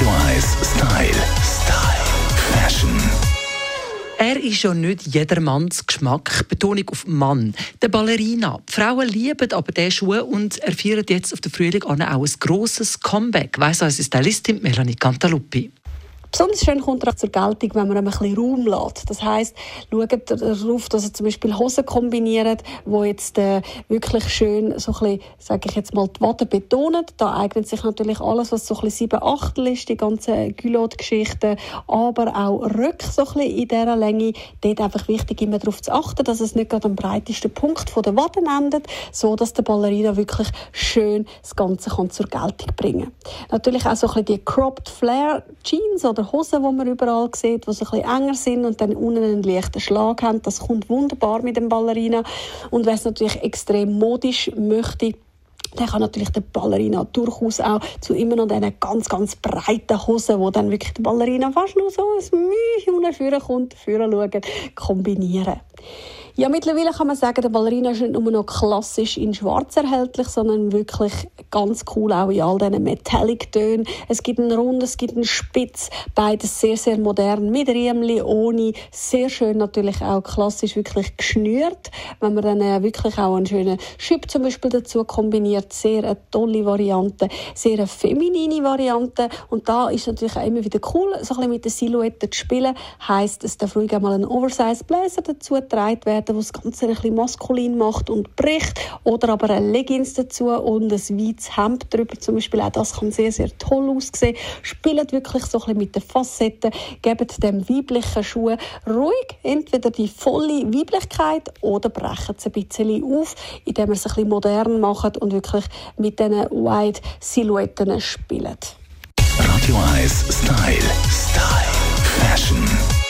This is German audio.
1 Style. Style. Fashion. Er ist ja nicht jedermanns Geschmack. Betonung auf Mann. Der Ballerina. Die Frauen lieben aber diesen Schuh und er feiert jetzt auf der Frühling auch ein grosses Comeback, weiss unsere Stylistin Melanie Cantaluppi. Besonders schön kommt er zur Geltung, wenn man ihm ein bisschen Raum lässt. Das heisst, schaut darauf, dass er zum Beispiel Hosen kombiniert, wo jetzt äh, wirklich schön, so ein bisschen, sage ich jetzt mal, die Wade betonen. Da eignet sich natürlich alles, was so ein bisschen 7 Achtel ist, die ganzen Gülot-Geschichten, aber auch Röcke so ein bisschen in dieser Länge. Dort einfach wichtig, immer darauf zu achten, dass es nicht gerade am breitesten Punkt der Waden endet, so dass der Ballerina wirklich schön das Ganze kann zur Geltung bringen kann. Natürlich auch so ein bisschen die Cropped Flare Jeans oder oder Hosen, die man überall sieht, die so ein bisschen enger sind und dann unten einen leichten Schlag haben. Das kommt wunderbar mit dem Ballerina. Und wer es natürlich extrem modisch möchte, der kann natürlich der Ballerina durchaus auch zu immer noch diesen ganz, ganz breiten Hosen, wo dann wirklich der Ballerina fast nur so ein Mühe vorne kommt, vorne schauen, kombinieren. Ja, mittlerweile kann man sagen, der Ballerina ist nicht nur noch klassisch in schwarz erhältlich, sondern wirklich ganz cool auch in all diesen Metallic-Tönen. Es gibt einen Rund, es gibt einen Spitz, beides sehr, sehr modern, mit Riemli, ohne, sehr schön natürlich auch klassisch wirklich geschnürt. Wenn man dann äh, wirklich auch einen schönen Schüpp zum Beispiel dazu kombiniert, sehr eine tolle Variante, sehr eine feminine Variante und da ist natürlich auch immer wieder cool, so ein bisschen mit der Silhouette zu spielen, heisst, es darf ruhig einmal ein Oversize Blazer dazu getragen werden, werden, was das Ganze ein bisschen maskulin macht und bricht. Oder aber ein Leggings dazu und ein weites Hemd drüber zum Beispiel. Auch das kann sehr, sehr toll aussehen. Spielt wirklich so ein bisschen mit den Facetten. Gebt dem weiblichen Schuh ruhig entweder die volle Weiblichkeit oder brechen es ein bisschen auf, indem ihr es ein bisschen modern macht und wirklich mit diesen Wide Silhouetten spielt. Radio 1 Style. Style. Fashion.